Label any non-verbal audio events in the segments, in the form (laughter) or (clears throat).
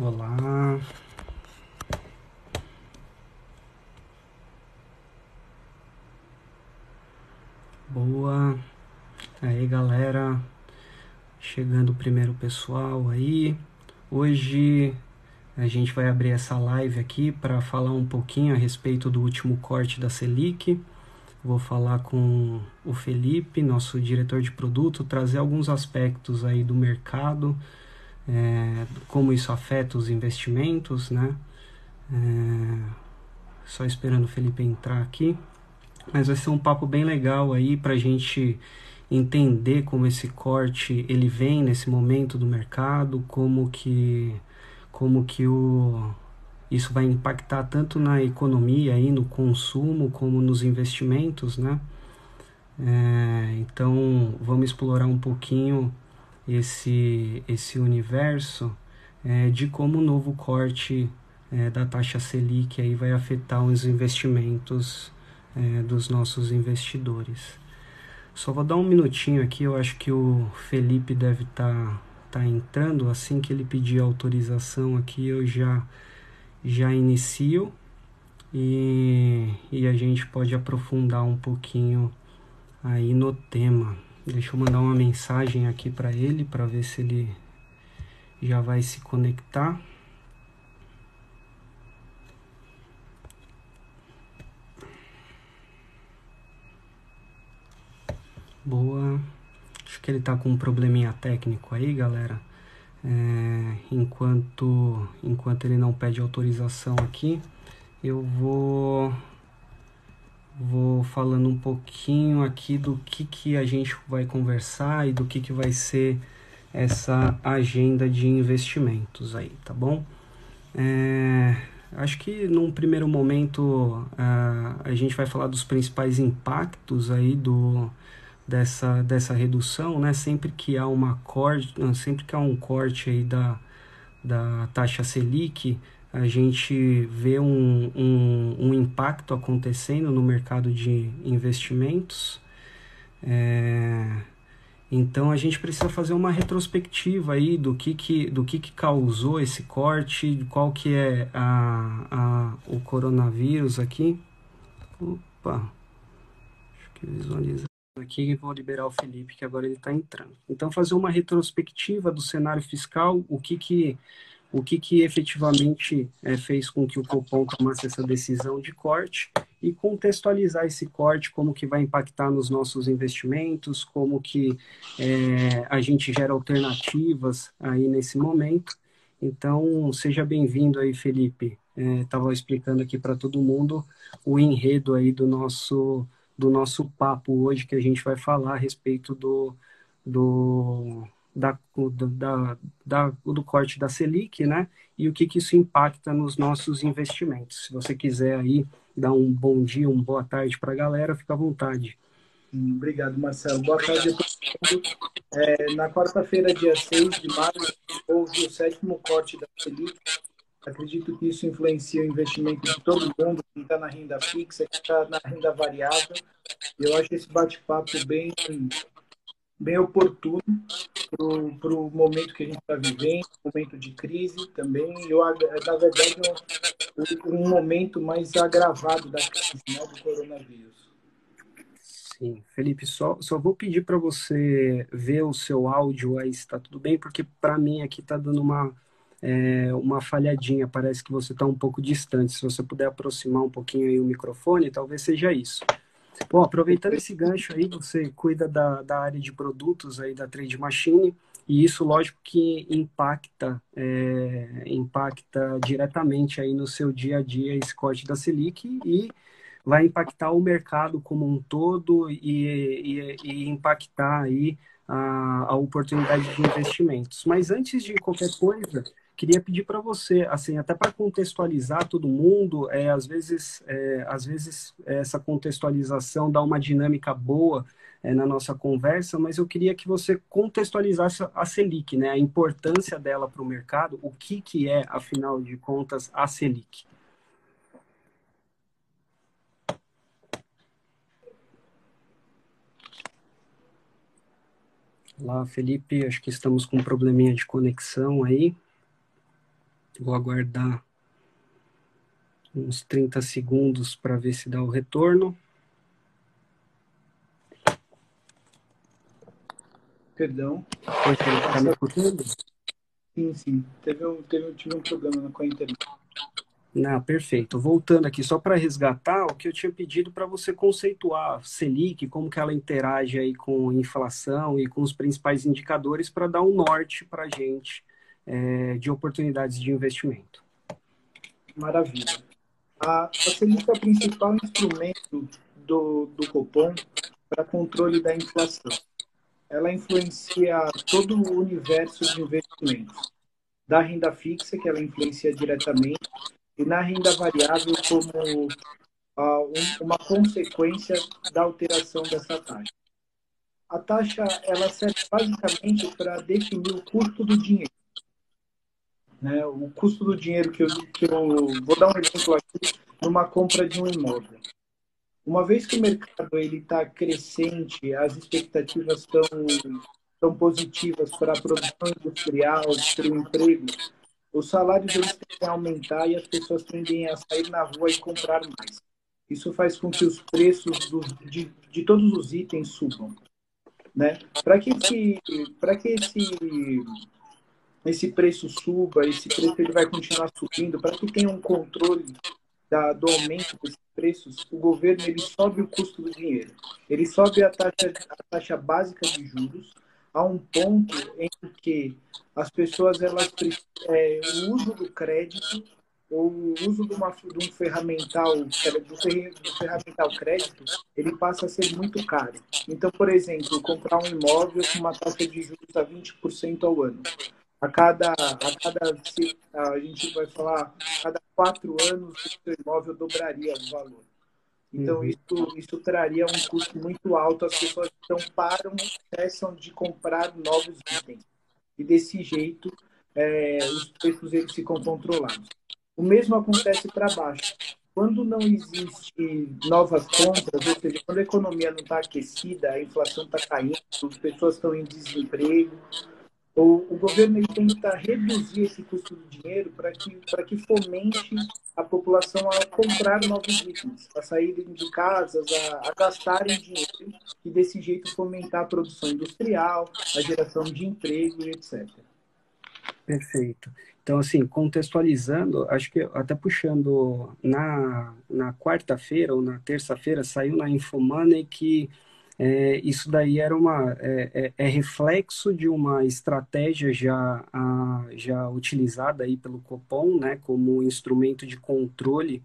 Olá. Boa. Aí, galera. Chegando o primeiro pessoal aí. Hoje a gente vai abrir essa live aqui para falar um pouquinho a respeito do último corte da Selic. Vou falar com o Felipe, nosso diretor de produto, trazer alguns aspectos aí do mercado, é, como isso afeta os investimentos, né? É, só esperando o Felipe entrar aqui. Mas vai ser um papo bem legal aí para a gente entender como esse corte ele vem nesse momento do mercado, como que como que o, isso vai impactar tanto na economia, aí, no consumo, como nos investimentos, né? É, então, vamos explorar um pouquinho esse, esse universo é, de como o novo corte é, da taxa Selic aí vai afetar os investimentos é, dos nossos investidores. Só vou dar um minutinho aqui, eu acho que o Felipe deve estar tá tá entrando, assim que ele pedir autorização aqui, eu já já inicio e, e a gente pode aprofundar um pouquinho aí no tema. Deixa eu mandar uma mensagem aqui para ele para ver se ele já vai se conectar. Boa. Acho que ele tá com um probleminha técnico aí, galera. É, enquanto, enquanto ele não pede autorização aqui, eu vou vou falando um pouquinho aqui do que, que a gente vai conversar e do que, que vai ser essa agenda de investimentos aí, tá bom? É, acho que num primeiro momento a gente vai falar dos principais impactos aí do, dessa, dessa redução, né? Sempre que há uma corte, sempre que há um corte aí da, da taxa Selic, a gente vê um, um, um impacto acontecendo no mercado de investimentos. É, então a gente precisa fazer uma retrospectiva aí do que, que, do que, que causou esse corte, qual que é a, a, o coronavírus aqui. Opa, acho que visualiza aqui vou liberar o Felipe, que agora ele está entrando. Então, fazer uma retrospectiva do cenário fiscal, o que que, o que, que efetivamente é, fez com que o Copom tomasse essa decisão de corte e contextualizar esse corte, como que vai impactar nos nossos investimentos, como que é, a gente gera alternativas aí nesse momento. Então, seja bem-vindo aí, Felipe. Estava é, explicando aqui para todo mundo o enredo aí do nosso do nosso papo hoje, que a gente vai falar a respeito do, do, da, da, da, do corte da Selic, né? E o que, que isso impacta nos nossos investimentos. Se você quiser aí dar um bom dia, uma boa tarde para a galera, fica à vontade. Hum, obrigado, Marcelo. Boa tarde a todos. É, na quarta-feira, dia 6 de março, houve o sétimo corte da Selic, Acredito que isso influencia o investimento de todo mundo, quem está na renda fixa, quem está na renda variável. Eu acho esse bate-papo bem, bem oportuno para o momento que a gente está vivendo, momento de crise também. Eu, na verdade, um, um momento mais agravado da crise né, do coronavírus. Sim, Felipe, só, só vou pedir para você ver o seu áudio aí, se está tudo bem, porque para mim aqui está dando uma é, uma falhadinha, parece que você está um pouco distante. Se você puder aproximar um pouquinho aí o microfone, talvez seja isso. Bom, aproveitando esse gancho aí, você cuida da, da área de produtos aí da Trade Machine, e isso, lógico, que impacta, é, impacta diretamente aí no seu dia a dia esse corte da Selic e vai impactar o mercado como um todo e, e, e impactar aí a, a oportunidade de investimentos. Mas antes de qualquer coisa, queria pedir para você, assim, até para contextualizar todo mundo, é, às vezes, é, às vezes essa contextualização dá uma dinâmica boa é, na nossa conversa, mas eu queria que você contextualizasse a Selic, né, a importância dela para o mercado, o que, que é, afinal de contas, a Selic. Olá, Felipe, acho que estamos com um probleminha de conexão aí. Vou aguardar uns 30 segundos para ver se dá o retorno. Perdão. Oi, tá me escutando? Sim, sim. Teve, teve, tive um problema com a internet. Não, perfeito. Voltando aqui, só para resgatar o que eu tinha pedido para você conceituar Selic, como que ela interage aí com inflação e com os principais indicadores para dar um norte para a gente é, de oportunidades de investimento. Maravilha. A, a Selic é o principal instrumento do, do Copom para controle da inflação. Ela influencia todo o universo de investimentos. Da renda fixa, que ela influencia diretamente, e na renda variável como uh, um, uma consequência da alteração dessa taxa. A taxa ela serve basicamente para definir o custo do dinheiro. Né? O custo do dinheiro que eu, que eu vou dar um exemplo aqui numa compra de um imóvel. Uma vez que o mercado ele está crescente, as expectativas estão tão positivas para a produção industrial, para o emprego, os salários eles tendem a aumentar e as pessoas tendem a sair na rua e comprar mais. Isso faz com que os preços do, de, de todos os itens subam. Né? Para que, esse, que esse, esse preço suba, esse preço ele vai continuar subindo, para que tenha um controle da, do aumento desses preços, o governo ele sobe o custo do dinheiro. Ele sobe a taxa, a taxa básica de juros, a um ponto em que as pessoas elas é, o uso do crédito ou o uso de, uma, de um ferramental do, do ferramental crédito ele passa a ser muito caro então por exemplo comprar um imóvel com uma taxa de juros a 20% ao ano a cada a cada a gente vai falar a cada quatro anos o seu imóvel dobraria o valor então, uhum. isso, isso traria um custo muito alto. As pessoas então param, cessam de comprar novos itens. E desse jeito, é, os preços eles ficam controlados. O mesmo acontece para baixo. Quando não existe novas compras, ou seja, quando a economia não está aquecida, a inflação está caindo, as pessoas estão em desemprego, o, o governo ele tenta reduzir esse custo do dinheiro para que, que fomente a população a comprar novos itens, a saírem de casas, a, a gastarem dinheiro e desse jeito fomentar a produção industrial, a geração de emprego e etc. Perfeito. Então, assim, contextualizando, acho que até puxando na, na quarta-feira ou na terça-feira, saiu na Infomoney que é, isso daí era uma, é, é, é, reflexo de uma estratégia já, a, já utilizada aí pelo Copom, né, como instrumento de controle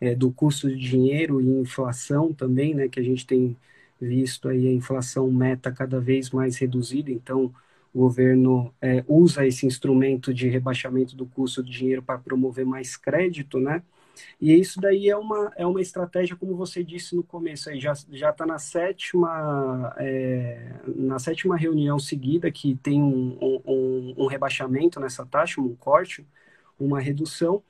é, do custo de dinheiro e inflação também, né, que a gente tem visto aí a inflação meta cada vez mais reduzida, então o governo é, usa esse instrumento de rebaixamento do custo do dinheiro para promover mais crédito, né, e isso daí é uma, é uma estratégia, como você disse no começo, aí já está na sétima é, na sétima reunião seguida que tem um, um, um rebaixamento nessa taxa, um corte, uma redução.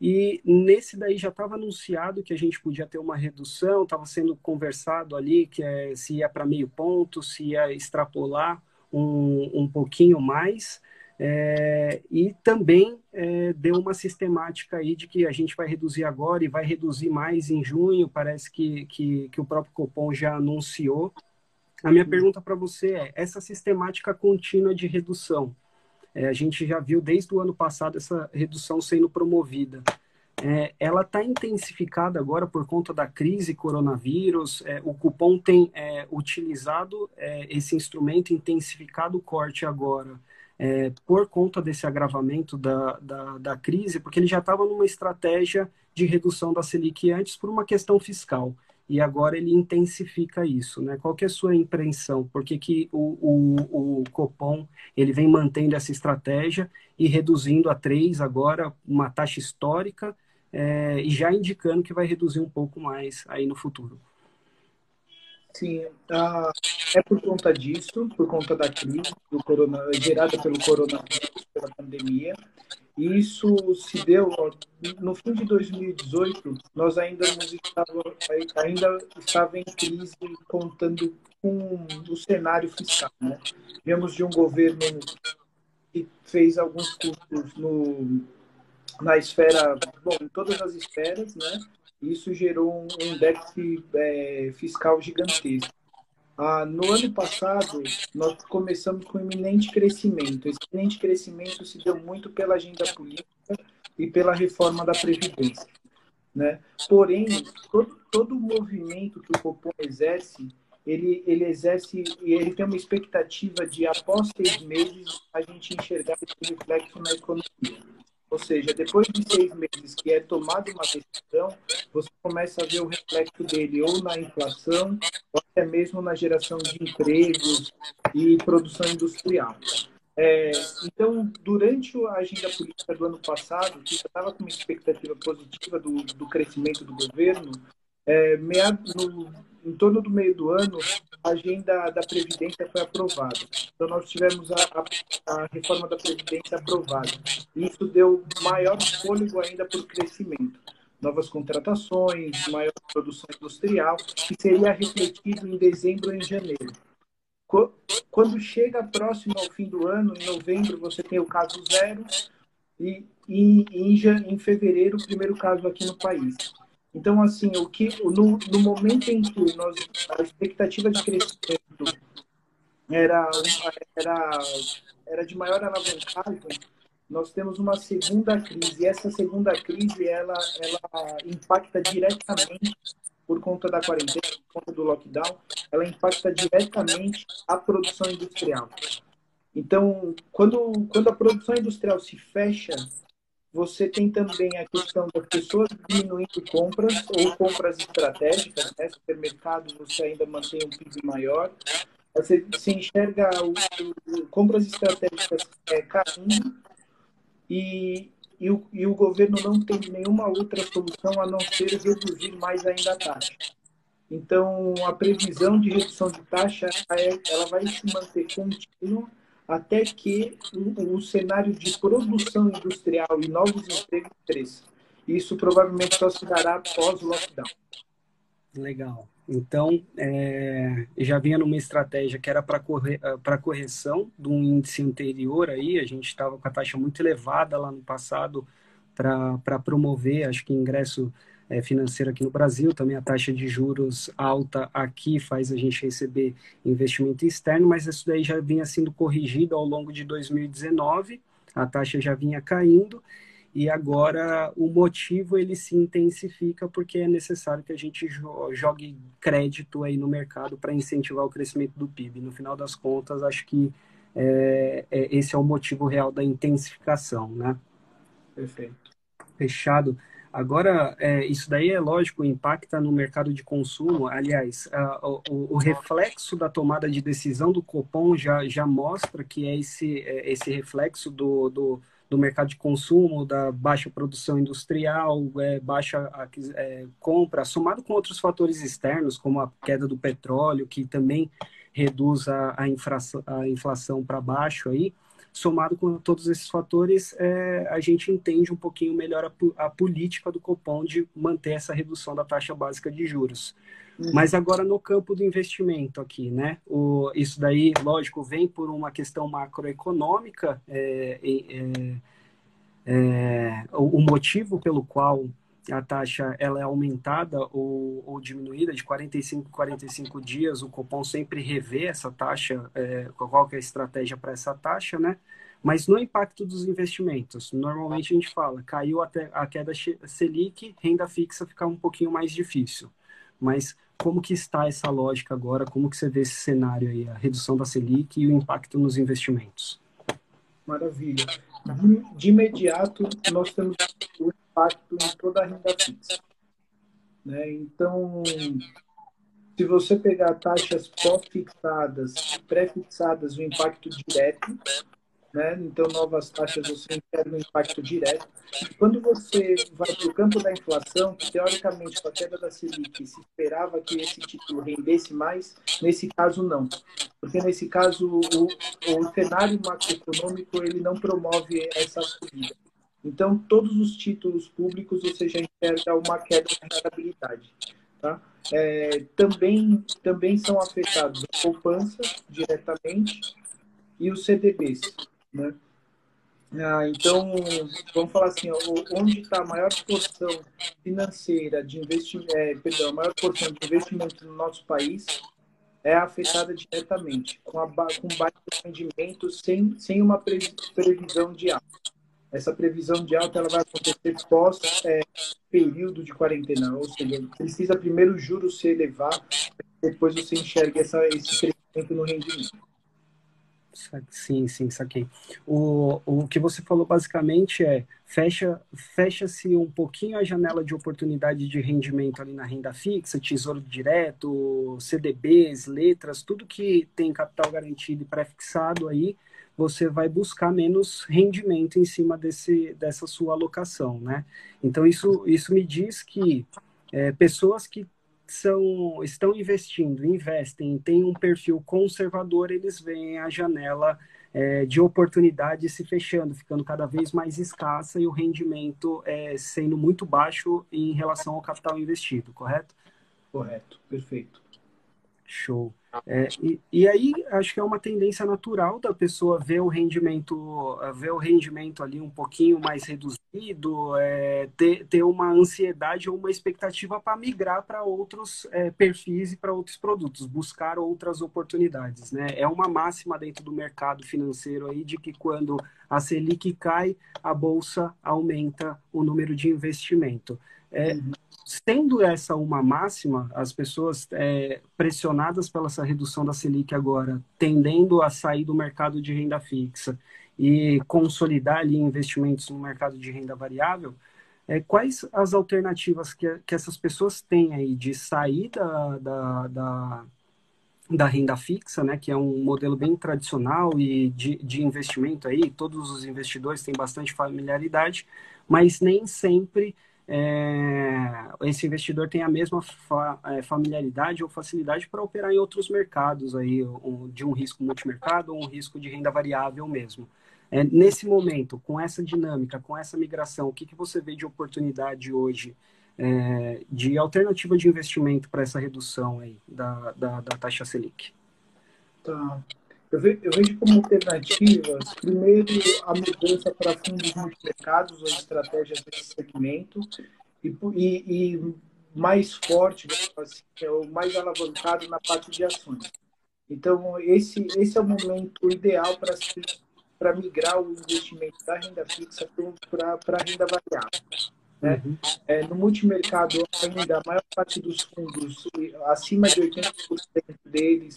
E nesse daí já estava anunciado que a gente podia ter uma redução, estava sendo conversado ali que é, se ia para meio ponto, se ia extrapolar um, um pouquinho mais. É, e também é, deu uma sistemática aí de que a gente vai reduzir agora e vai reduzir mais em junho, parece que, que, que o próprio Copom já anunciou. A minha pergunta para você é, essa sistemática contínua de redução, é, a gente já viu desde o ano passado essa redução sendo promovida. É, ela está intensificada agora por conta da crise coronavírus. É, o cupom tem é, utilizado esse instrumento, intensificado o corte agora é, por conta desse agravamento da, da, da crise, porque ele já estava numa estratégia de redução da Selic antes por uma questão fiscal. E agora ele intensifica isso, né? Qual que é a sua impressão? Por que, que o, o, o Copom ele vem mantendo essa estratégia e reduzindo a 3 agora, uma taxa histórica, é, e já indicando que vai reduzir um pouco mais aí no futuro? Sim, uh, é por conta disso, por conta da crise do corona, gerada pelo coronavírus, pela pandemia. E isso se deu no fim de 2018. Nós ainda estava, ainda estava em crise, contando com o cenário fiscal. Né? Viemos de um governo que fez alguns custos no na esfera, bom, em todas as esferas, né? Isso gerou um, um déficit é, fiscal gigantesco. Ah, no ano passado, nós começamos com iminente crescimento. Esse iminente crescimento se deu muito pela agenda política e pela reforma da Previdência. Né? Porém, todo, todo o movimento que o Copom exerce, ele, ele exerce e ele tem uma expectativa de, após seis meses, a gente enxergar esse reflexo na economia. Ou seja, depois de seis meses que é tomada uma decisão, você começa a ver o reflexo dele ou na inflação, ou até mesmo na geração de empregos e produção industrial. É, então, durante a agenda política do ano passado, que já estava com uma expectativa positiva do, do crescimento do governo, é, meado, no, em torno do meio do ano, a agenda da Previdência foi aprovada. Então, nós tivemos a, a, a reforma da Previdência aprovada. E isso deu maior fôlego ainda para o crescimento. Novas contratações, maior produção industrial, que seria refletido em dezembro e em janeiro. Quando chega próximo ao fim do ano, em novembro, você tem o caso zero, e, e em, em fevereiro, o primeiro caso aqui no país. Então, assim, o que no, no momento em que nós, a expectativa de crescimento era, era, era de maior alavancagem, nós temos uma segunda crise. E essa segunda crise, ela, ela impacta diretamente, por conta da quarentena, por conta do lockdown, ela impacta diretamente a produção industrial. Então, quando, quando a produção industrial se fecha, você tem também a questão das pessoas diminuindo compras ou compras estratégicas. Né? Supermercado, você ainda mantém um PIB maior. Você se enxerga o, o, compras estratégicas é, caindo e, e, o, e o governo não tem nenhuma outra solução a não ser reduzir mais ainda a taxa. Então, a previsão de redução de taxa é, ela vai se manter contínua até que o, o cenário de produção industrial e novos empregos cresça. Isso provavelmente só se dará após o lockdown. Legal. Então, é, já vinha numa estratégia que era para corre, correção de um índice anterior aí, a gente estava com a taxa muito elevada lá no passado para promover, acho que ingresso é, financeira aqui no Brasil, também a taxa de juros alta aqui faz a gente receber investimento externo, mas isso daí já vinha sendo corrigido ao longo de 2019, a taxa já vinha caindo, e agora o motivo ele se intensifica porque é necessário que a gente jogue crédito aí no mercado para incentivar o crescimento do PIB. No final das contas, acho que é, é, esse é o motivo real da intensificação, né? Perfeito. Fechado. Agora, é, isso daí é lógico, impacta no mercado de consumo. Aliás, o, o, reflexo da tomada de decisão do Copom já, já mostra que é esse, é, esse reflexo do, do, do, mercado de consumo, da baixa produção industrial, é, baixa é, compra, somado com outros fatores externos, como a queda do petróleo, que também reduz a, a, inflação, a inflação para baixo aí somado com todos esses fatores, é, a gente entende um pouquinho melhor a, a, política do Copom de manter essa redução da taxa básica de juros. Uhum. Mas agora no campo do investimento aqui, né? O, isso daí, lógico, vem por uma questão macroeconômica, é, é, é o, o motivo pelo qual a taxa ela é aumentada ou, ou diminuída de 45 45 dias, o Copom sempre revê essa taxa, é, qual é a estratégia para essa taxa, né? Mas no impacto dos investimentos, normalmente a gente fala, caiu até a queda Selic, renda fixa fica um pouquinho mais difícil. Mas como que está essa lógica agora? Como que você vê esse cenário aí, a redução da Selic e o impacto nos investimentos? Maravilha. De, imediato, nós temos impacto em toda a renda fixa. Né? Então, se você pegar taxas pós-fixadas, pré-fixadas, o impacto direto, né? então novas taxas você enxerga um impacto direto. E quando você vai para o campo da inflação, que teoricamente com a queda da Selic se esperava que esse título rendesse mais, nesse caso não. Porque nesse caso o, o cenário macroeconômico ele não promove essa subida. Então, todos os títulos públicos você já enxerga uma queda de rentabilidade. Tá? É, também, também são afetados a poupança diretamente e os CDBs. Né? Ah, então, vamos falar assim, onde está a maior porção financeira de investimento, é, perdão, a maior porção de investimento no nosso país é afetada diretamente, com, a, com baixo rendimento, sem, sem uma previsão de alta. Essa previsão de alta ela vai acontecer pós é, período de quarentena, ou seja, precisa primeiro o juro se elevar, depois você enxerga essa, esse crescimento no rendimento. Sim, sim, saquei. O, o que você falou basicamente é fecha fecha-se um pouquinho a janela de oportunidade de rendimento ali na renda fixa, tesouro direto, CDBs, letras, tudo que tem capital garantido e pré-fixado aí, você vai buscar menos rendimento em cima desse, dessa sua alocação, né? Então isso, isso me diz que é, pessoas que são, estão investindo, investem, têm um perfil conservador, eles veem a janela é, de oportunidade se fechando, ficando cada vez mais escassa e o rendimento é, sendo muito baixo em relação ao capital investido, correto? Correto, perfeito. Show. É, e, e, aí acho que é uma tendência natural da pessoa ver o rendimento, ver o rendimento ali um pouquinho mais reduzido, é, ter, ter uma ansiedade ou uma expectativa para migrar para outros é, perfis e para outros produtos, buscar outras oportunidades. Né? É uma máxima dentro do mercado financeiro aí de que quando a Selic cai, a bolsa aumenta o número de investimento. É, uhum sendo essa uma máxima, as pessoas é, pressionadas pela essa redução da Selic agora, tendendo a sair do mercado de renda fixa e consolidar ali investimentos no mercado de renda variável, é, quais as alternativas que, que essas pessoas têm aí de sair da, da, da, da, renda fixa, né, que é um modelo bem tradicional e de, de investimento aí, todos os investidores têm bastante familiaridade, mas nem sempre é, esse investidor tem a mesma fa é, familiaridade ou facilidade para operar em outros mercados aí, de um risco multimercado ou um risco de renda variável mesmo. É, nesse momento, com essa dinâmica, com essa migração, o que, que você vê de oportunidade hoje é, de alternativa de investimento para essa redução aí da, da, da taxa Selic? Tá. Eu vejo, eu vejo como alternativas, primeiro, a mudança para fundos multimercados ou estratégias desse segmento, e, e, e mais forte, assim, é o mais alavancado na parte de ações. Então, esse, esse é o momento ideal para para migrar o investimento da renda fixa para a renda variável. Né? Uhum. É, no multimercado, ainda a maior parte dos fundos, acima de 80% deles,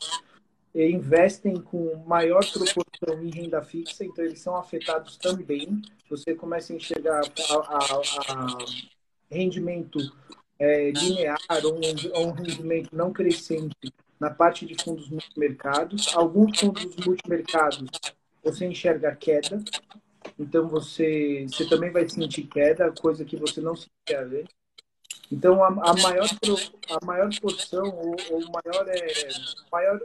investem com maior proporção em renda fixa, então eles são afetados também. Você começa a enxergar a, a, a rendimento é, linear ou um, um rendimento não crescente na parte de fundos multimercados. Alguns fundos multimercados você enxerga queda, então você, você também vai sentir queda, coisa que você não sentia antes. Então, a, a, maior, a maior porção, ou, o maior, é, maior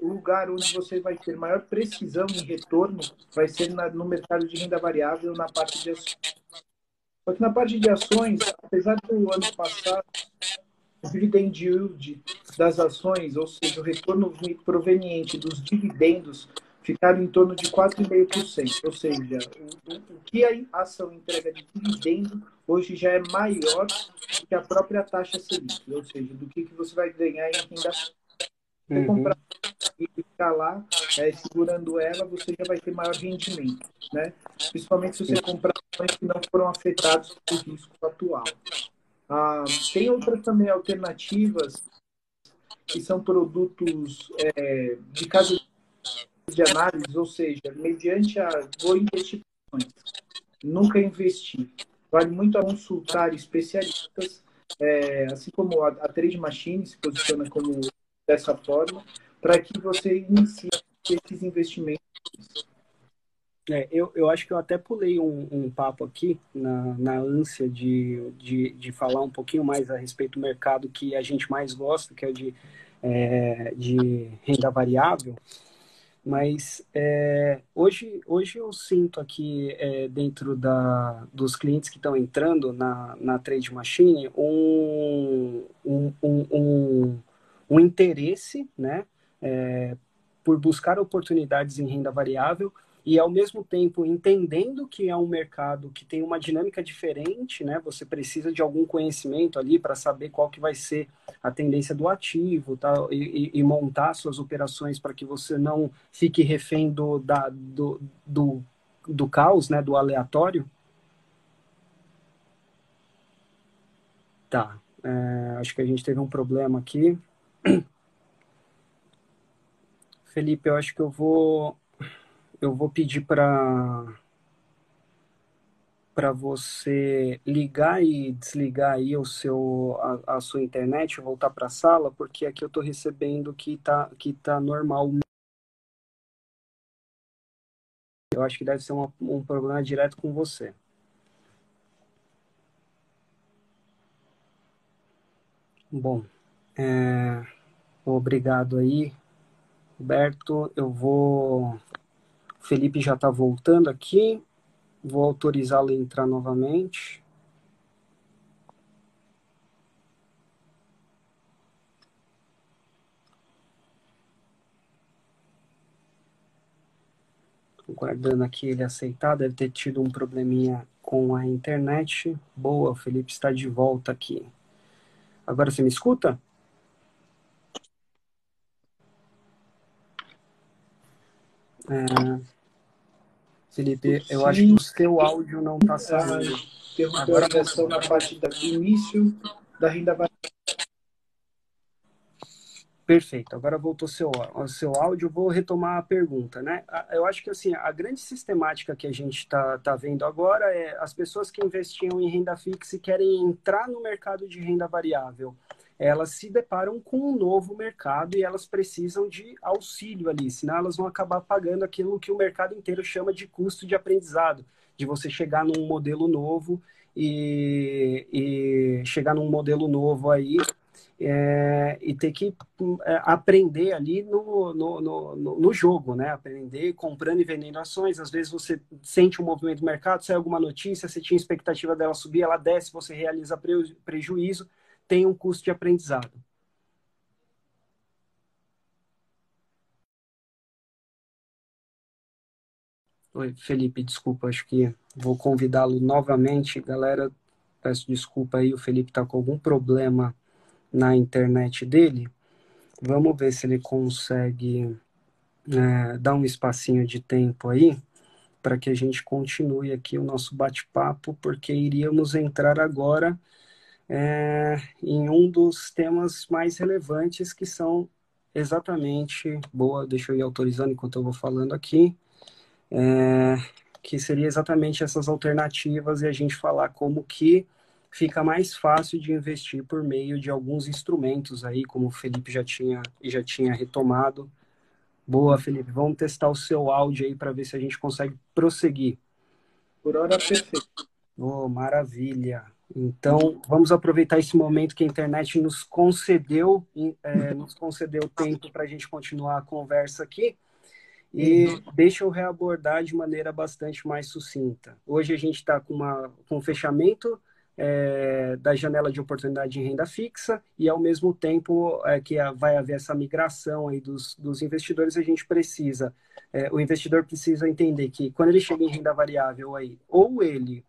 lugar onde você vai ter maior precisão em retorno vai ser na, no mercado de renda variável, na parte de ações. Só que na parte de ações, apesar do ano passado, o dividend yield das ações, ou seja, o retorno proveniente dos dividendos, ficaram em torno de 4,5%. Ou seja, o, o, que a ação entrega de dividendo hoje já é maior do que a própria taxa Selic. Ou seja, do que, que você vai ganhar em renda. Você uhum. comprar e ficar lá é, segurando ela, você já vai ter maior rendimento. Né? Principalmente se você comprar ações que não foram afetadas pelo risco atual. Ah, tem outras também alternativas que são produtos é, de casa de análise, ou seja, mediante a vou investir nunca investir. Vale muito a consultar especialistas, é, assim como a, a Trade Machine se posiciona como dessa forma, para que você inicie esses investimentos. É, eu, eu acho que eu até pulei um, um papo aqui na, na ânsia de, de, de falar um pouquinho mais a respeito do mercado que a gente mais gosta, que é o de, é, de renda variável. Mas é, hoje, hoje eu sinto aqui é, dentro da, dos clientes que estão entrando na, na Trade Machine um, um, um, um, um interesse né, é, por buscar oportunidades em renda variável e ao mesmo tempo entendendo que é um mercado que tem uma dinâmica diferente, né? Você precisa de algum conhecimento ali para saber qual que vai ser a tendência do ativo, tá? E, e montar suas operações para que você não fique refém do, da, do, do, do caos, né? Do aleatório. Tá. É, acho que a gente teve um problema aqui. (clears throat) Felipe, eu acho que eu vou eu vou pedir para para você ligar e desligar aí o seu a, a sua internet, voltar para a sala, porque aqui eu estou recebendo que tá que tá normal. Eu acho que deve ser uma, um problema direto com você. Bom, é, obrigado aí, Roberto. Eu vou Felipe já está voltando aqui. Vou autorizá-lo a entrar novamente. Guardando aqui ele aceitar, deve ter tido um probleminha com a internet. Boa, o Felipe está de volta aqui. Agora você me escuta? É... Felipe, eu Sim. acho que o seu áudio não está saindo. Interrompeu a ligação na parte do início da renda variável. Perfeito. Agora voltou seu seu áudio. Vou retomar a pergunta, né? Eu acho que assim a grande sistemática que a gente está tá vendo agora é as pessoas que investiam em renda fixa e querem entrar no mercado de renda variável elas se deparam com um novo mercado e elas precisam de auxílio ali, senão elas vão acabar pagando aquilo que o mercado inteiro chama de custo de aprendizado, de você chegar num modelo novo e, e chegar num modelo novo aí é, e ter que é, aprender ali no, no, no, no, jogo, né? Aprender comprando e vendendo ações. Às vezes você sente um movimento do mercado, sai alguma notícia, você tinha expectativa dela subir, ela desce, você realiza prejuízo tem um custo de aprendizado. Oi, Felipe, desculpa, acho que vou convidá-lo novamente. Galera, peço desculpa aí, o Felipe está com algum problema na internet dele. Vamos ver se ele consegue é, dar um espacinho de tempo aí para que a gente continue aqui o nosso bate-papo, porque iríamos entrar agora é, em um dos temas mais relevantes que são exatamente, boa, deixa eu ir autorizando enquanto eu vou falando aqui, é, que seria exatamente essas alternativas e a gente falar como que fica mais fácil de investir por meio de alguns instrumentos aí, como o Felipe já tinha, já tinha retomado. Boa, Felipe, vamos testar o seu áudio aí para ver se a gente consegue prosseguir. Por hora, perfeito. Oh, maravilha. Então, vamos aproveitar esse momento que a internet nos concedeu, é, nos concedeu tempo para a gente continuar a conversa aqui. E deixa eu reabordar de maneira bastante mais sucinta. Hoje a gente está com, com um fechamento é, da janela de oportunidade de renda fixa e, ao mesmo tempo é, que vai haver essa migração aí dos, dos investidores, a gente precisa, é, o investidor precisa entender que quando ele chega em renda variável aí, ou ele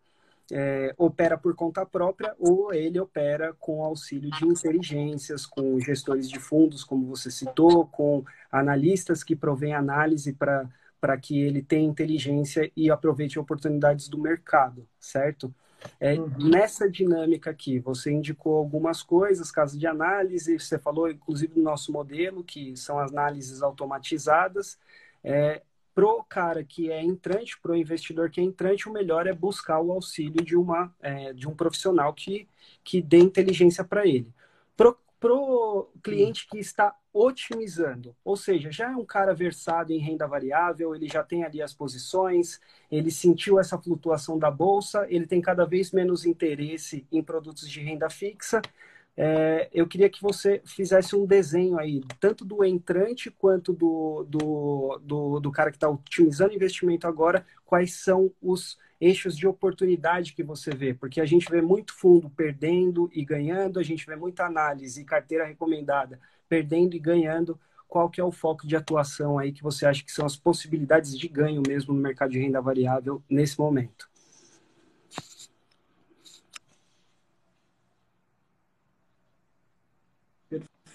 é, opera por conta própria ou ele opera com auxílio de inteligências, com gestores de fundos, como você citou, com analistas que provêm análise para que ele tenha inteligência e aproveite oportunidades do mercado, certo? É, uhum. Nessa dinâmica aqui, você indicou algumas coisas, casos de análise, você falou inclusive do nosso modelo, que são análises automatizadas. É, pro cara que é entrante, pro investidor que é entrante, o melhor é buscar o auxílio de uma é, de um profissional que, que dê inteligência para ele. Pro, pro cliente que está otimizando, ou seja, já é um cara versado em renda variável, ele já tem ali as posições, ele sentiu essa flutuação da bolsa, ele tem cada vez menos interesse em produtos de renda fixa, é, eu queria que você fizesse um desenho aí, tanto do entrante quanto do, do, do, do cara que está otimizando investimento agora, quais são os eixos de oportunidade que você vê, porque a gente vê muito fundo perdendo e ganhando, a gente vê muita análise e carteira recomendada perdendo e ganhando. qual que é o foco de atuação aí que você acha que são as possibilidades de ganho mesmo no mercado de renda variável nesse momento?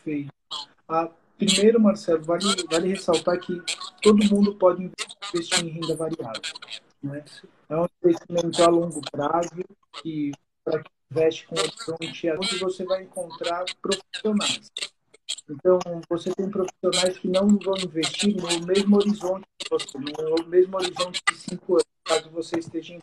Perfeito. Ah, primeiro, Marcelo, vale, vale ressaltar que todo mundo pode investir em renda variável. Né? É um investimento a longo prazo que, para quem investe com horizonte, onde você vai encontrar profissionais. Então, você tem profissionais que não vão investir no mesmo horizonte que você, no mesmo horizonte de cinco anos, caso você esteja em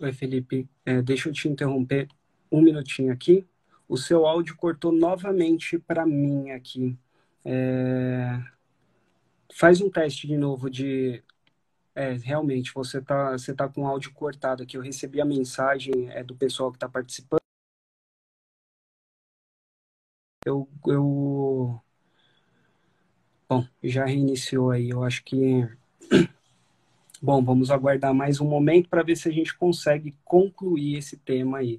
Oi, Felipe. É, deixa eu te interromper um minutinho aqui. O seu áudio cortou novamente para mim aqui. É... Faz um teste de novo de. É, realmente, você está você tá com o áudio cortado aqui. Eu recebi a mensagem é, do pessoal que está participando. Eu, eu. Bom, já reiniciou aí. Eu acho que Bom, vamos aguardar mais um momento para ver se a gente consegue concluir esse tema aí.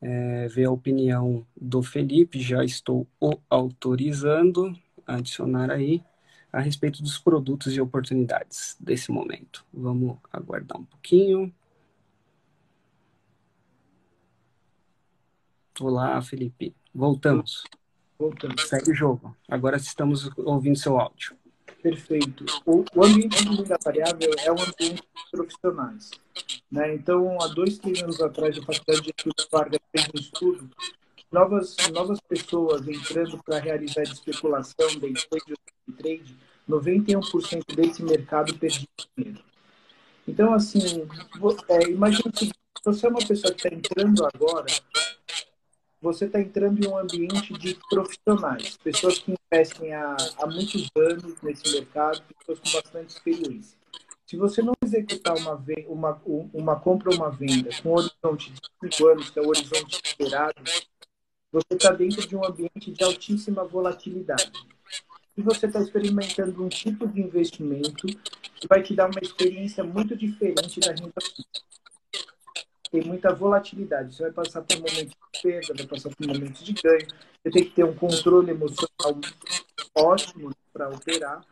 É, ver a opinião do Felipe, já estou o autorizando, adicionar aí, a respeito dos produtos e oportunidades desse momento. Vamos aguardar um pouquinho. Olá, Felipe. Voltamos. Voltamos. Segue o jogo. Agora estamos ouvindo seu áudio. Perfeito. O, o ambiente renda variável é um ambiente de profissionais. Né? Então, há dois, três anos atrás, a Faculdade de Estudos Vargas fez um estudo que novas, novas pessoas entrando para realizar especulação, day trade, trade, 91% desse mercado perdia dinheiro. Então, assim, é, imagine que você é uma pessoa que está entrando agora, você está entrando em um ambiente de profissionais, pessoas que investem há, há muitos anos nesse mercado, pessoas com bastante experiência. Se você não executar uma, uma, uma compra ou uma venda com um horizonte de 5 anos, que é o horizonte esperado, você está dentro de um ambiente de altíssima volatilidade. E você está experimentando um tipo de investimento que vai te dar uma experiência muito diferente da renda fixa tem muita volatilidade. Você vai passar por momentos de perda, vai passar por momentos de ganho. Você tem que ter um controle emocional ótimo para operar.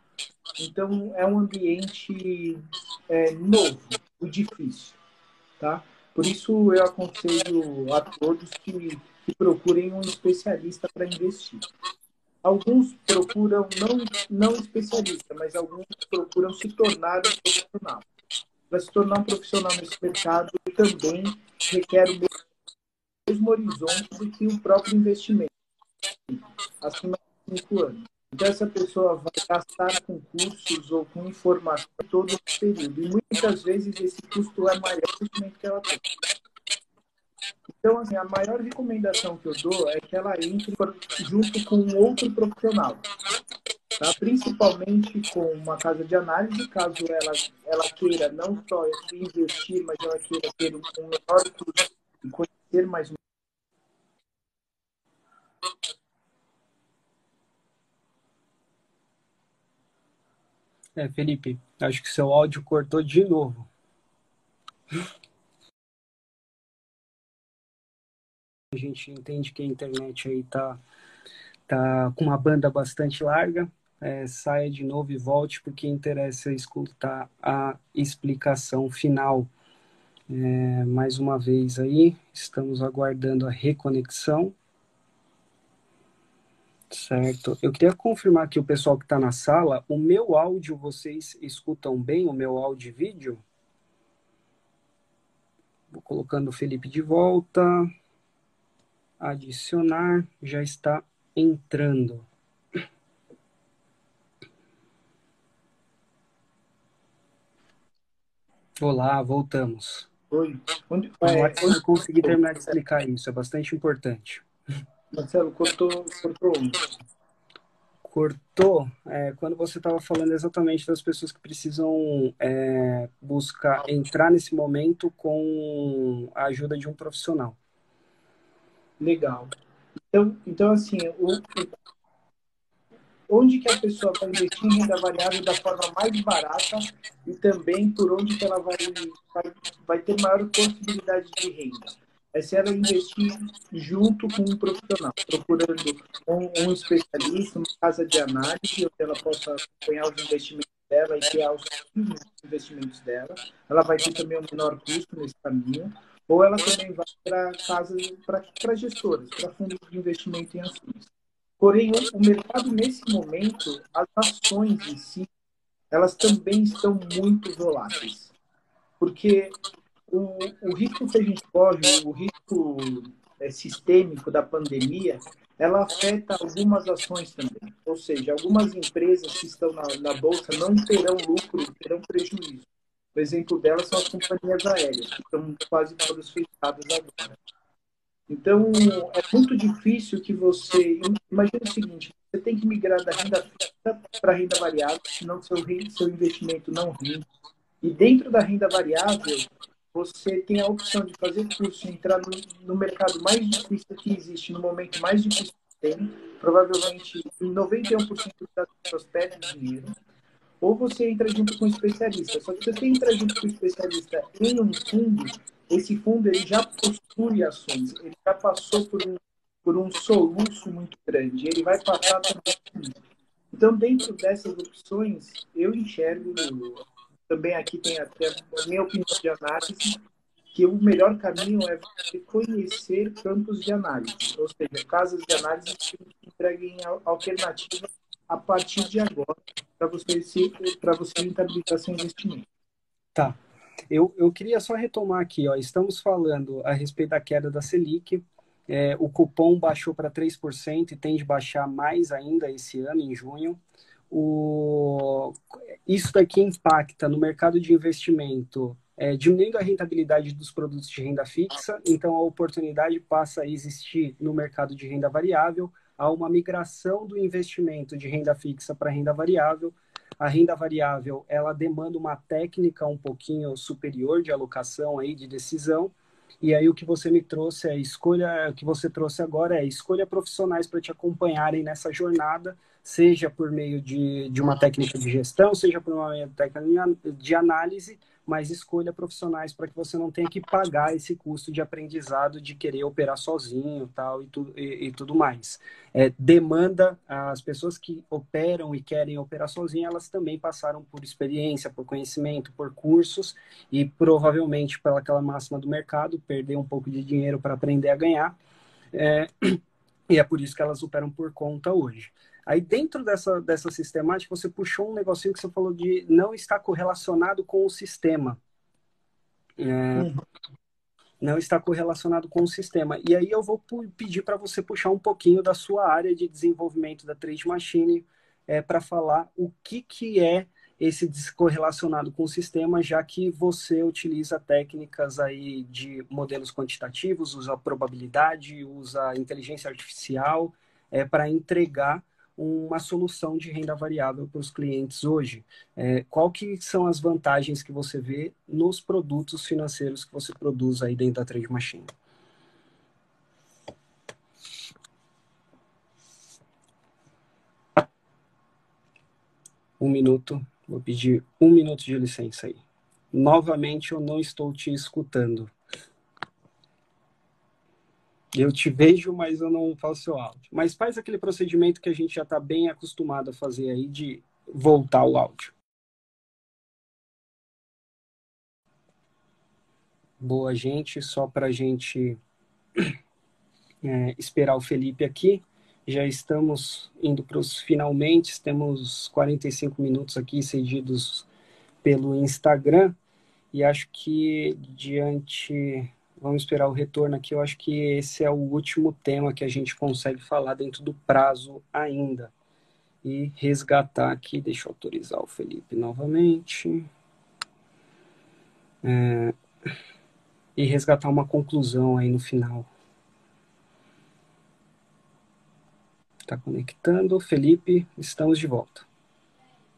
Então, é um ambiente é, novo difícil. Tá? Por isso, eu aconselho a todos que, que procurem um especialista para investir. Alguns procuram, não, não especialista, mas alguns procuram se tornar um profissional para se tornar um profissional nesse mercado também requer o mesmo horizonte do que o próprio investimento, acima de cinco anos. Então, essa pessoa vai gastar com cursos ou com informação todo o período. E muitas vezes esse custo é maior do investimento que ela tem. Então, assim, a maior recomendação que eu dou é que ela entre junto com outro profissional tá? principalmente com uma casa de análise, caso ela, ela queira não só investir, mas ela queira ter um menor custo e conhecer mais É, Felipe, acho que seu áudio cortou de novo. A gente entende que a internet aí tá, tá com uma banda bastante larga, é, saia de novo e volte, porque interessa escutar a explicação final. É, mais uma vez aí, estamos aguardando a reconexão. Certo. Eu queria confirmar que o pessoal que está na sala, o meu áudio vocês escutam bem, o meu áudio e vídeo? Vou colocando o Felipe de volta. Adicionar, já está entrando. Olá, voltamos. Oi. Onde, é, onde consegui terminar de explicar isso, é bastante importante. Marcelo, cortou, cortou cortou é, quando você estava falando exatamente das pessoas que precisam é, buscar entrar nesse momento com a ajuda de um profissional. Legal. Então, então assim, o, onde que a pessoa vai investir em renda variável da forma mais barata e também por onde que ela vai, vai, vai ter maior possibilidade de renda? É se ela investir junto com um profissional, procurando um, um especialista, uma casa de análise, onde ela possa acompanhar os investimentos dela e criar os investimentos dela. Ela vai ter também um menor custo nesse caminho. Ou ela também vai para casas, para gestoras, para fundos de investimento em ações. Porém, o mercado nesse momento, as ações em si, elas também estão muito voláteis. Porque o, o risco que a gente corre, o risco é, sistêmico da pandemia, ela afeta algumas ações também. Ou seja, algumas empresas que estão na, na bolsa não terão lucro, terão prejuízo. O exemplo delas são as companhias aéreas, que estão quase todas fechadas agora. Então, é muito difícil que você. Imagine o seguinte: você tem que migrar da renda fixa para renda variável, senão seu, seu investimento não rende. E dentro da renda variável, você tem a opção de fazer curso, entrar no, no mercado mais difícil que existe, no momento mais difícil que tem. Provavelmente, em 91% das pessoas pedem dinheiro. Ou você entra junto com um especialista. Só que se você entra junto com um especialista em um fundo, esse fundo ele já possui ações, ele já passou por um, por um soluço muito grande, ele vai passar também. Então, dentro dessas opções, eu enxergo, também aqui tem até a minha opinião de análise, que o melhor caminho é você conhecer campos de análise, ou seja, casas de análise que entreguem alternativas a partir de agora para você, para você rentabilizar seu investimento. Tá. Eu, eu queria só retomar aqui, ó, estamos falando a respeito da queda da Selic, é, o cupom baixou para 3% e tende a baixar mais ainda esse ano, em junho. O... Isso daqui impacta no mercado de investimento, é, diminuindo a rentabilidade dos produtos de renda fixa, então a oportunidade passa a existir no mercado de renda variável, há uma migração do investimento de renda fixa para renda variável, a renda variável, ela demanda uma técnica um pouquinho superior de alocação aí, de decisão. E aí o que você me trouxe é escolha, o que você trouxe agora é escolha profissionais para te acompanharem nessa jornada, seja por meio de, de uma técnica de gestão, seja por uma técnica de análise, mas escolha profissionais para que você não tenha que pagar esse custo de aprendizado de querer operar sozinho tal, e, tu, e, e tudo mais. É, demanda, as pessoas que operam e querem operar sozinho, elas também passaram por experiência, por conhecimento, por cursos e provavelmente pela aquela máxima do mercado, perder um pouco de dinheiro para aprender a ganhar. É, (clears throat) e é por isso que elas operam por conta hoje. Aí dentro dessa, dessa sistemática, você puxou um negocinho que você falou de não estar correlacionado com o sistema. É, uhum. Não está correlacionado com o sistema. E aí eu vou pedir para você puxar um pouquinho da sua área de desenvolvimento da Trade Machine é, para falar o que, que é esse descorrelacionado com o sistema, já que você utiliza técnicas aí de modelos quantitativos, usa probabilidade, usa inteligência artificial é, para entregar uma solução de renda variável para os clientes hoje? É, qual que são as vantagens que você vê nos produtos financeiros que você produz aí dentro da Trade Machine? Um minuto, vou pedir um minuto de licença aí. Novamente, eu não estou te escutando. Eu te vejo, mas eu não faço seu áudio. Mas faz aquele procedimento que a gente já está bem acostumado a fazer aí de voltar o áudio. Boa, gente. Só para a gente é, esperar o Felipe aqui. Já estamos indo para os finalmente. Temos 45 minutos aqui cedidos pelo Instagram. E acho que diante Vamos esperar o retorno aqui. Eu acho que esse é o último tema que a gente consegue falar dentro do prazo ainda. E resgatar aqui, deixa eu autorizar o Felipe novamente. É, e resgatar uma conclusão aí no final. Está conectando. Felipe, estamos de volta.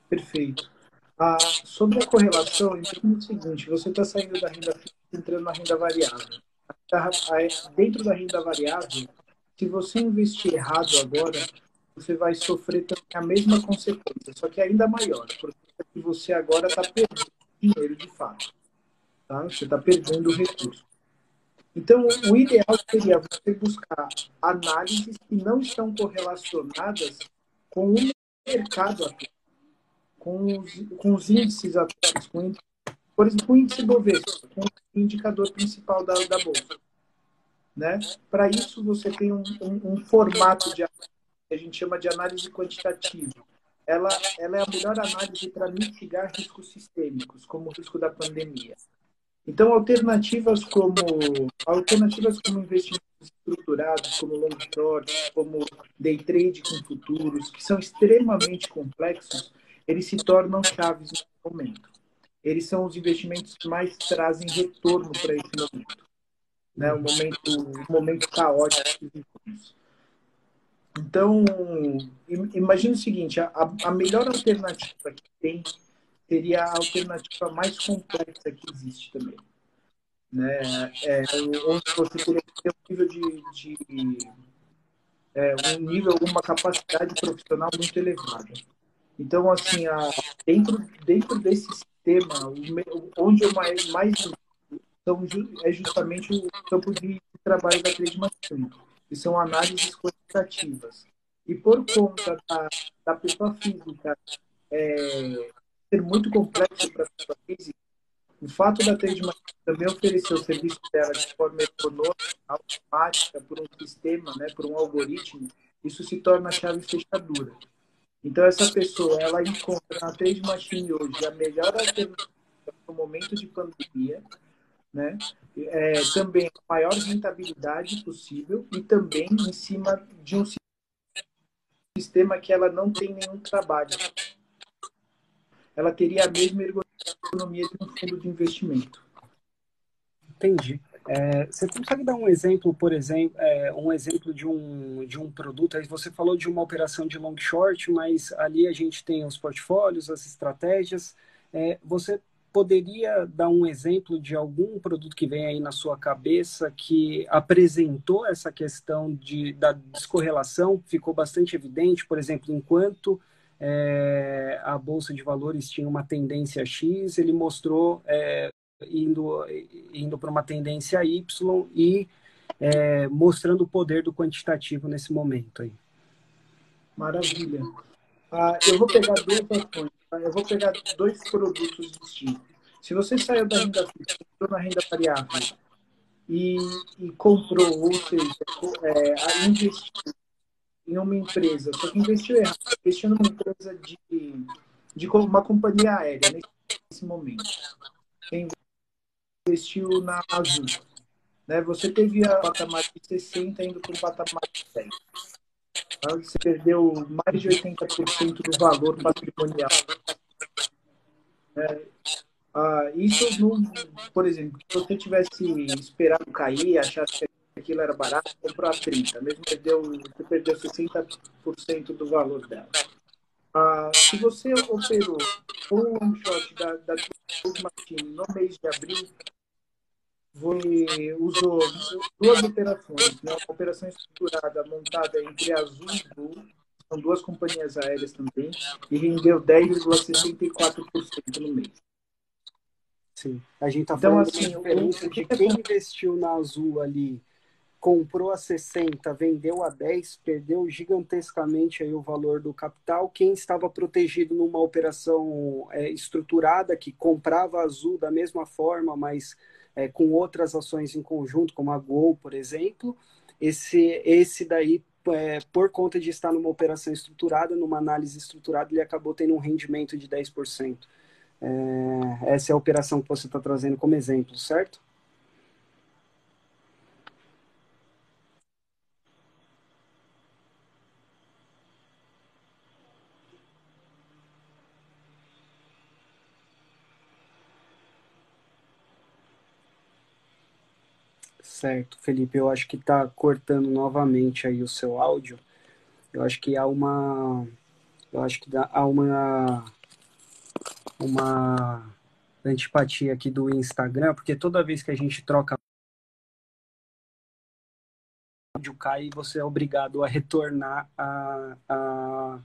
Perfeito. Ah, sobre a correlação, imagina o seguinte: você está saindo da renda fixa entrando na renda variável. Dentro da renda variável, se você investir errado agora, você vai sofrer a mesma consequência, só que ainda maior, porque você agora está perdendo dinheiro de fato. Tá? Você está perdendo o recurso. Então, o ideal seria você buscar análises que não estão correlacionadas com o mercado atual, com os, com os índices atuais, com, por exemplo, o índice Bovespa, com o indicador principal da, da Bolsa. Né? Para isso, você tem um, um, um formato de que a gente chama de análise quantitativa. Ela, ela é a melhor análise para mitigar riscos sistêmicos, como o risco da pandemia. Então, alternativas como alternativas como investimentos estruturados, como long short, como day trade com futuros, que são extremamente complexos, eles se tornam chaves nesse momento. Eles são os investimentos que mais trazem retorno para esse momento, né? Um momento, um momento caótico. Então, imagine o seguinte: a, a melhor alternativa que tem seria a alternativa mais complexa que existe também. Né? É, onde você teria que ter um nível de, de é, um nível, uma capacidade profissional muito elevada. Então, assim, a, dentro, dentro desse onde eu mais, mais são, é justamente o campo de trabalho da Trade Machine, que são análises quantitativas. E por conta da, da pessoa física é, ser muito complexo para a pessoa física, o fato da Trade também oferecer o serviço dela de forma econômica, automática, por um sistema, né, por um algoritmo, isso se torna a chave fechadura. Então, essa pessoa, ela encontra na Trade Machine hoje a melhor alternativa no momento de pandemia, né? É, também a maior rentabilidade possível e também em cima de um sistema que ela não tem nenhum trabalho ela teria a mesma ergonomia de um fundo de investimento. Entendi. É, você consegue dar um exemplo, por exemplo, é, um exemplo de um, de um produto? Aí você falou de uma operação de long short, mas ali a gente tem os portfólios, as estratégias. É, você poderia dar um exemplo de algum produto que vem aí na sua cabeça que apresentou essa questão de, da descorrelação, ficou bastante evidente, por exemplo, enquanto é, a Bolsa de Valores tinha uma tendência X, ele mostrou é, indo, indo para uma tendência Y e é, mostrando o poder do quantitativo nesse momento aí. Maravilha. Ah, eu vou pegar duas ações, tá? eu vou pegar dois produtos distintos. Se você saiu da renda fixa, entrou na renda variável e, e comprou, ou seja, é, investiu em uma empresa, só que investiu errado, investiu numa empresa de, de uma companhia aérea nesse momento. Investiu na Azul. Né? Você teve a patamar de 60 indo para o patamar de 100. Então, você perdeu mais de 80% do valor patrimonial. É, ah, isso, no, por exemplo, se você tivesse esperado cair, achasse que aquilo era barato, comprou a 30, mesmo perdeu, você perdeu 60% do valor dela. Ah, se você operou um long short da, da Machine no mês de abril, você usou duas operações, né? uma operação estruturada montada entre Azul e Blue, são duas companhias aéreas também, e rendeu 10,64% no mês. Sim, a gente está então, falando assim, diferença de quem investiu na Azul ali comprou a 60, vendeu a 10, perdeu gigantescamente aí o valor do capital. Quem estava protegido numa operação é, estruturada, que comprava azul da mesma forma, mas é, com outras ações em conjunto, como a Gol, por exemplo, esse, esse daí, é, por conta de estar numa operação estruturada, numa análise estruturada, ele acabou tendo um rendimento de 10%. É, essa é a operação que você está trazendo como exemplo, certo? Certo, Felipe, eu acho que está cortando novamente aí o seu áudio. Eu acho que há uma, eu acho que há uma, uma antipatia aqui do Instagram, porque toda vez que a gente troca áudio cai e você é obrigado a retornar a, a,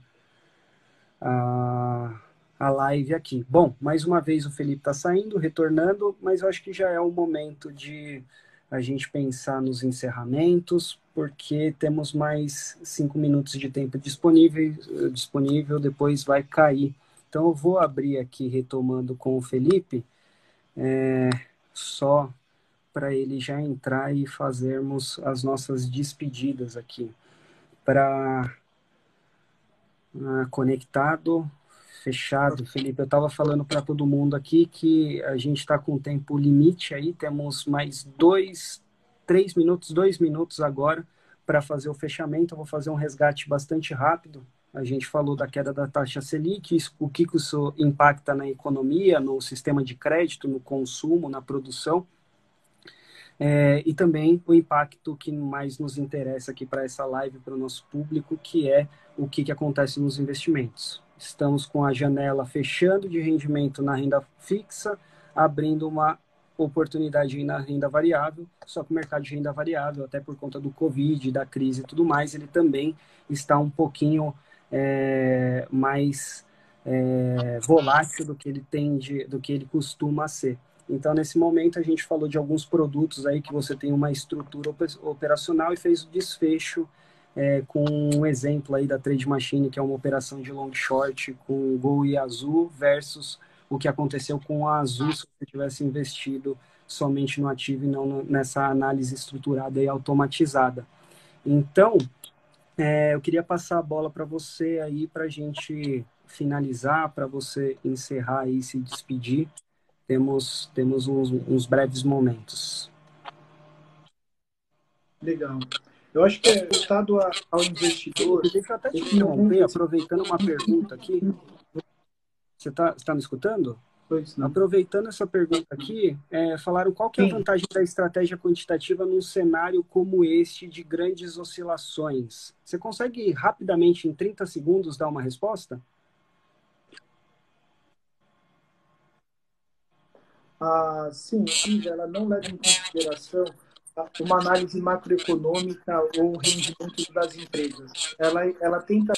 a, a live aqui. Bom, mais uma vez o Felipe está saindo, retornando, mas eu acho que já é o momento de a gente pensar nos encerramentos, porque temos mais cinco minutos de tempo disponível, disponível depois vai cair. Então eu vou abrir aqui retomando com o Felipe, é, só para ele já entrar e fazermos as nossas despedidas aqui. Para ah, conectado, fechado, Felipe, eu estava falando para todo mundo aqui que a gente está com tempo limite aí, temos mais dois, três minutos, dois minutos agora para fazer o fechamento. Eu vou fazer um resgate bastante rápido. A gente falou da queda da taxa Selic, o que isso impacta na economia, no sistema de crédito, no consumo, na produção. É, e também o impacto que mais nos interessa aqui para essa live, para o nosso público, que é o que, que acontece nos investimentos. Estamos com a janela fechando de rendimento na renda fixa, abrindo uma oportunidade na renda variável, só que o mercado de renda variável, até por conta do Covid, da crise e tudo mais, ele também está um pouquinho é, mais é, volátil do que ele tende, do que ele costuma ser. Então, nesse momento, a gente falou de alguns produtos aí que você tem uma estrutura operacional e fez o desfecho é, com um exemplo aí da Trade Machine, que é uma operação de long short com Gol e Azul, versus o que aconteceu com a Azul se você tivesse investido somente no ativo e não nessa análise estruturada e automatizada. Então, é, eu queria passar a bola para você aí para a gente finalizar, para você encerrar e se despedir temos, temos uns, uns breves momentos. Legal. Eu acho que é voltado ao investidor. Deixa eu até te interromper, aproveitando uma pergunta aqui. Você está tá me escutando? Pois não. Aproveitando essa pergunta aqui, é, falaram qual que é a vantagem da estratégia quantitativa num cenário como este de grandes oscilações. Você consegue rapidamente, em 30 segundos, dar uma resposta? a ciência ela não leva em consideração uma análise macroeconômica ou rendimento das empresas. Ela, ela tenta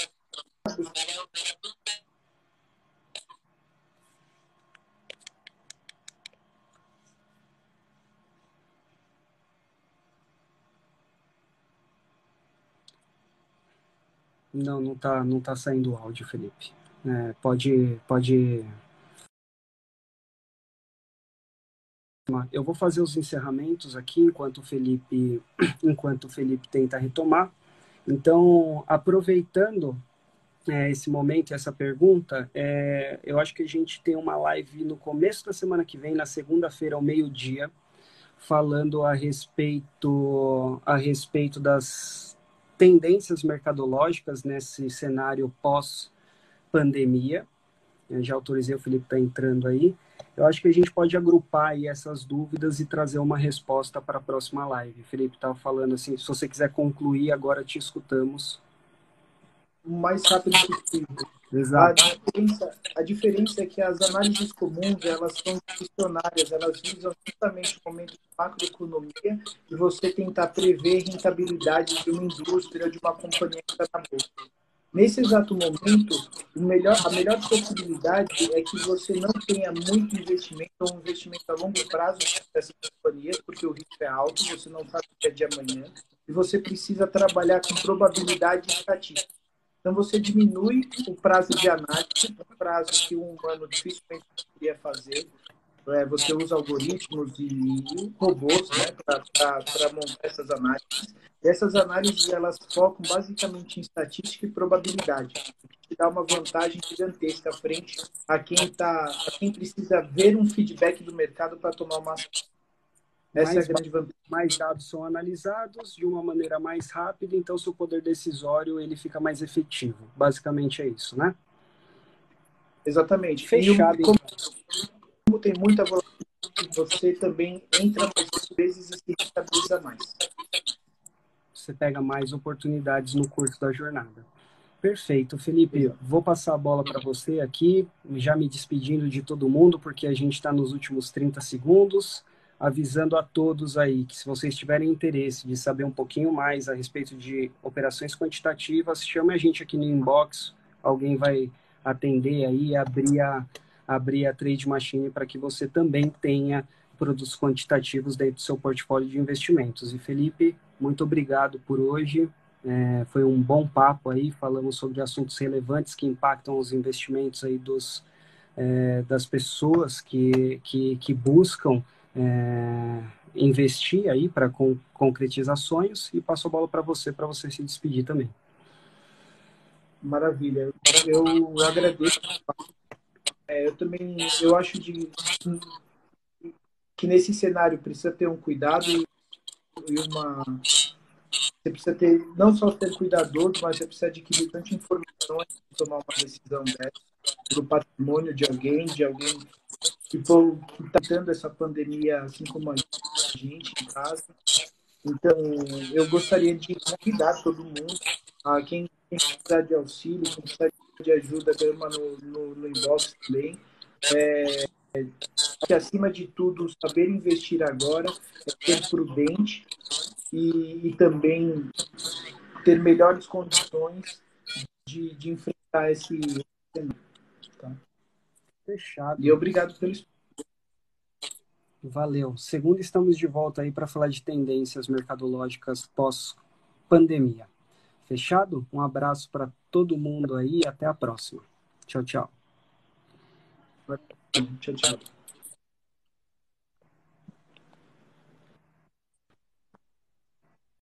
Não, não tá, não tá saindo o áudio, Felipe. É, pode, pode Eu vou fazer os encerramentos aqui enquanto o Felipe, (clears throat) enquanto o Felipe tenta retomar. Então, aproveitando é, esse momento essa pergunta, é, eu acho que a gente tem uma live no começo da semana que vem, na segunda-feira ao meio-dia, falando a respeito a respeito das tendências mercadológicas nesse cenário pós pandemia. Já autorizei o Felipe está entrando aí eu acho que a gente pode agrupar aí essas dúvidas e trazer uma resposta para a próxima live. Felipe estava falando assim, se você quiser concluir, agora te escutamos. O mais rápido possível. Exato. A diferença, a diferença, é que as análises comuns, elas são discricionárias, elas visam justamente o momento de macroeconomia e você tentar prever rentabilidade de uma indústria, de uma companhia que está na bolsa. Nesse exato momento, melhor, a melhor possibilidade é que você não tenha muito investimento ou um investimento a longo prazo nessas companhias, porque o risco é alto, você não sabe o que é de amanhã, e você precisa trabalhar com probabilidade estatística. Então, você diminui o prazo de análise, um prazo que um humano dificilmente poderia fazer, é, você usa algoritmos e robôs né, para montar essas análises. E essas análises elas focam basicamente em estatística e probabilidade, que dá uma vantagem gigantesca frente a quem, tá, a quem precisa ver um feedback do mercado para tomar uma ação. Essa mais, é a grande vantagem. Mais dados são analisados de uma maneira mais rápida, então seu poder decisório ele fica mais efetivo. Basicamente é isso, né? Exatamente. Fechado. E como, como tem muita volatilidade, você também entra mais vezes e se rentabiliza mais. Você pega mais oportunidades no curso da jornada. Perfeito, Felipe. Vou passar a bola para você aqui, já me despedindo de todo mundo, porque a gente está nos últimos 30 segundos, avisando a todos aí que se vocês tiverem interesse de saber um pouquinho mais a respeito de operações quantitativas, chame a gente aqui no inbox, alguém vai atender aí, abrir a, abrir a Trade Machine para que você também tenha produtos quantitativos dentro do seu portfólio de investimentos. E Felipe, muito obrigado por hoje. É, foi um bom papo aí, falamos sobre assuntos relevantes que impactam os investimentos aí dos, é, das pessoas que, que, que buscam é, investir aí para con concretizar sonhos e passo a bola para você, para você se despedir também. Maravilha. Eu agradeço. É, eu também, eu acho de, que nesse cenário precisa ter um cuidado e uma você precisa ter, não só ser cuidadoso, mas você precisa adquirir tanta informação de tomar uma decisão dessa, do patrimônio de alguém, de alguém que está tendo essa pandemia, assim como a gente em casa. Então, eu gostaria de convidar todo mundo, a quem precisar de auxílio, quem precisar de ajuda, chama no, no, no inbox também. É, que, acima de tudo, saber investir agora é ser prudente e, e também ter melhores condições de, de enfrentar esse tá? Fechado. E obrigado pelo Valeu. Segundo, estamos de volta aí para falar de tendências mercadológicas pós-pandemia. Fechado? Um abraço para todo mundo aí até a próxima. Tchau, tchau. Tchau, tchau.